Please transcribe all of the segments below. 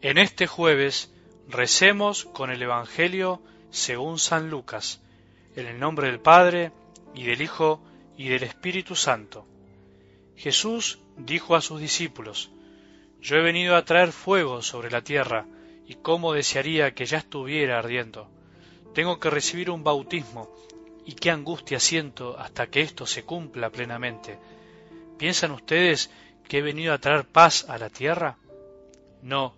En este jueves recemos con el Evangelio según San Lucas, en el nombre del Padre, y del Hijo, y del Espíritu Santo. Jesús dijo a sus discípulos, Yo he venido a traer fuego sobre la tierra, y cómo desearía que ya estuviera ardiendo. Tengo que recibir un bautismo, y qué angustia siento hasta que esto se cumpla plenamente. ¿Piensan ustedes que he venido a traer paz a la tierra? No,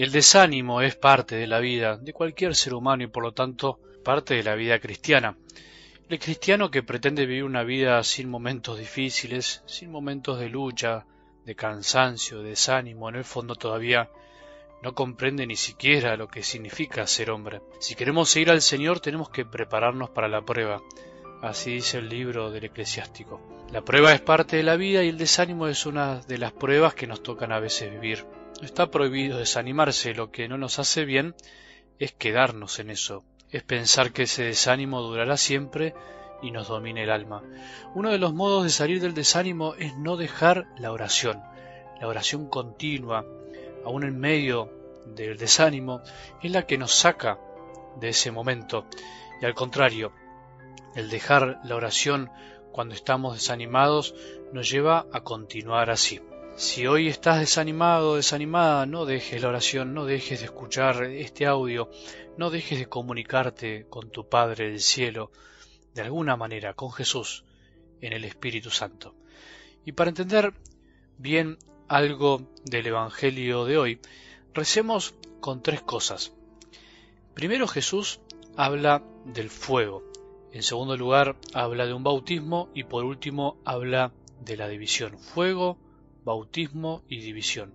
El desánimo es parte de la vida de cualquier ser humano y por lo tanto parte de la vida cristiana. El cristiano que pretende vivir una vida sin momentos difíciles, sin momentos de lucha, de cansancio, de desánimo, en el fondo todavía no comprende ni siquiera lo que significa ser hombre. Si queremos seguir al Señor tenemos que prepararnos para la prueba. Así dice el libro del eclesiástico. La prueba es parte de la vida y el desánimo es una de las pruebas que nos tocan a veces vivir. Está prohibido desanimarse, lo que no nos hace bien es quedarnos en eso, es pensar que ese desánimo durará siempre y nos domine el alma. Uno de los modos de salir del desánimo es no dejar la oración, la oración continua, aún en medio del desánimo, es la que nos saca de ese momento. Y al contrario, el dejar la oración cuando estamos desanimados nos lleva a continuar así. Si hoy estás desanimado desanimada, no dejes la oración, no dejes de escuchar este audio, no dejes de comunicarte con tu Padre del cielo, de alguna manera, con Jesús, en el Espíritu Santo. Y para entender bien algo del Evangelio de hoy, recemos con tres cosas. Primero Jesús habla del fuego, en segundo lugar habla de un bautismo y por último habla de la división. Fuego, bautismo y división.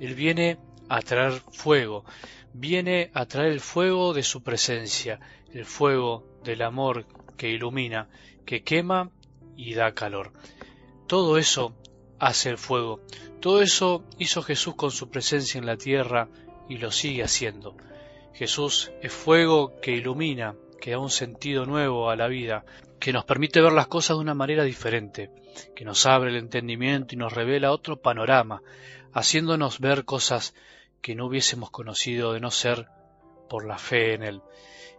Él viene a traer fuego, viene a traer el fuego de su presencia, el fuego del amor que ilumina, que quema y da calor. Todo eso hace el fuego, todo eso hizo Jesús con su presencia en la tierra y lo sigue haciendo. Jesús es fuego que ilumina, que da un sentido nuevo a la vida, que nos permite ver las cosas de una manera diferente, que nos abre el entendimiento y nos revela otro panorama, haciéndonos ver cosas que no hubiésemos conocido de no ser por la fe en Él.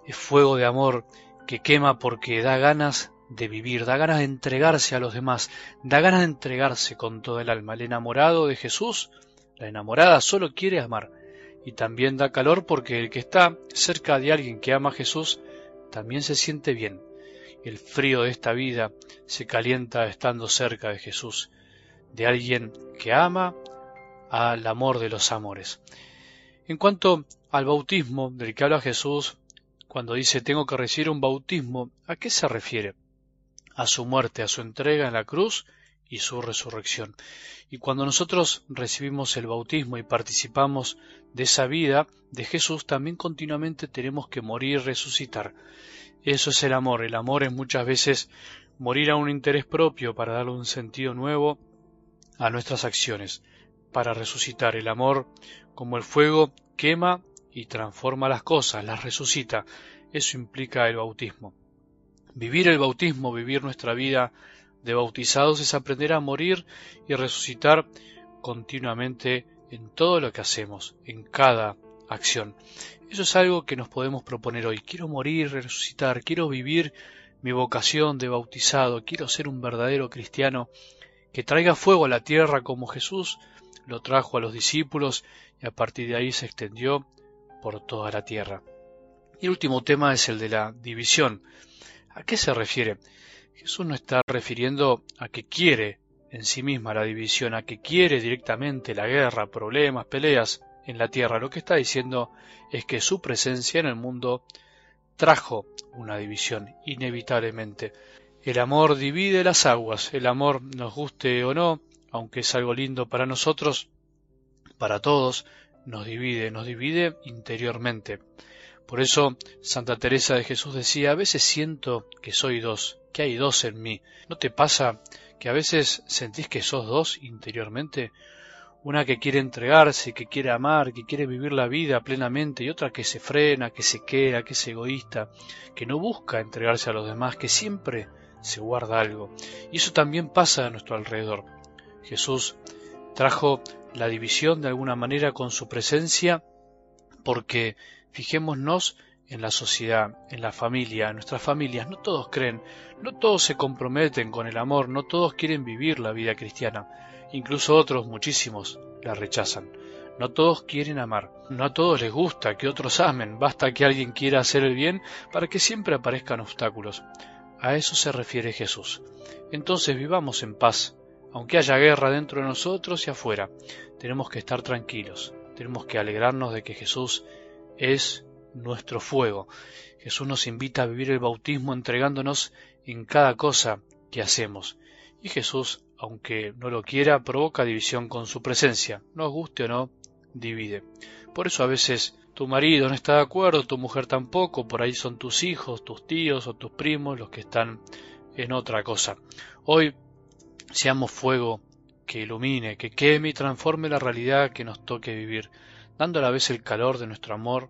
Es fuego de amor que quema porque da ganas de vivir, da ganas de entregarse a los demás, da ganas de entregarse con todo el alma. El enamorado de Jesús, la enamorada solo quiere amar. Y también da calor porque el que está cerca de alguien que ama a Jesús también se siente bien el frío de esta vida se calienta estando cerca de Jesús, de alguien que ama al amor de los amores. En cuanto al bautismo del que habla Jesús, cuando dice tengo que recibir un bautismo, ¿a qué se refiere? A su muerte, a su entrega en la cruz y su resurrección. Y cuando nosotros recibimos el bautismo y participamos de esa vida de Jesús, también continuamente tenemos que morir y resucitar. Eso es el amor. El amor es muchas veces morir a un interés propio para darle un sentido nuevo a nuestras acciones, para resucitar. El amor, como el fuego, quema y transforma las cosas, las resucita. Eso implica el bautismo. Vivir el bautismo, vivir nuestra vida de bautizados es aprender a morir y resucitar continuamente en todo lo que hacemos, en cada acción. Eso es algo que nos podemos proponer hoy. Quiero morir, resucitar, quiero vivir mi vocación de bautizado, quiero ser un verdadero cristiano que traiga fuego a la tierra como Jesús lo trajo a los discípulos y a partir de ahí se extendió por toda la tierra. Y el último tema es el de la división. ¿A qué se refiere? Jesús no está refiriendo a que quiere en sí misma la división, a que quiere directamente la guerra, problemas, peleas en la tierra. Lo que está diciendo es que su presencia en el mundo trajo una división, inevitablemente. El amor divide las aguas, el amor nos guste o no, aunque es algo lindo para nosotros, para todos, nos divide, nos divide interiormente. Por eso Santa Teresa de Jesús decía, a veces siento que soy dos, que hay dos en mí. ¿No te pasa que a veces sentís que sos dos interiormente? Una que quiere entregarse, que quiere amar, que quiere vivir la vida plenamente y otra que se frena, que se queda, que es egoísta, que no busca entregarse a los demás, que siempre se guarda algo. Y eso también pasa a nuestro alrededor. Jesús trajo la división de alguna manera con su presencia porque fijémonos en la sociedad, en la familia, en nuestras familias, no todos creen, no todos se comprometen con el amor, no todos quieren vivir la vida cristiana, incluso otros, muchísimos, la rechazan. No todos quieren amar, no a todos les gusta que otros amen, basta que alguien quiera hacer el bien para que siempre aparezcan obstáculos. A eso se refiere Jesús. Entonces vivamos en paz, aunque haya guerra dentro de nosotros y afuera. Tenemos que estar tranquilos, tenemos que alegrarnos de que Jesús es nuestro fuego. Jesús nos invita a vivir el bautismo entregándonos en cada cosa que hacemos. Y Jesús, aunque no lo quiera, provoca división con su presencia. Nos guste o no, divide. Por eso a veces tu marido no está de acuerdo, tu mujer tampoco, por ahí son tus hijos, tus tíos o tus primos los que están en otra cosa. Hoy seamos fuego que ilumine, que queme y transforme la realidad que nos toque vivir, dando a la vez el calor de nuestro amor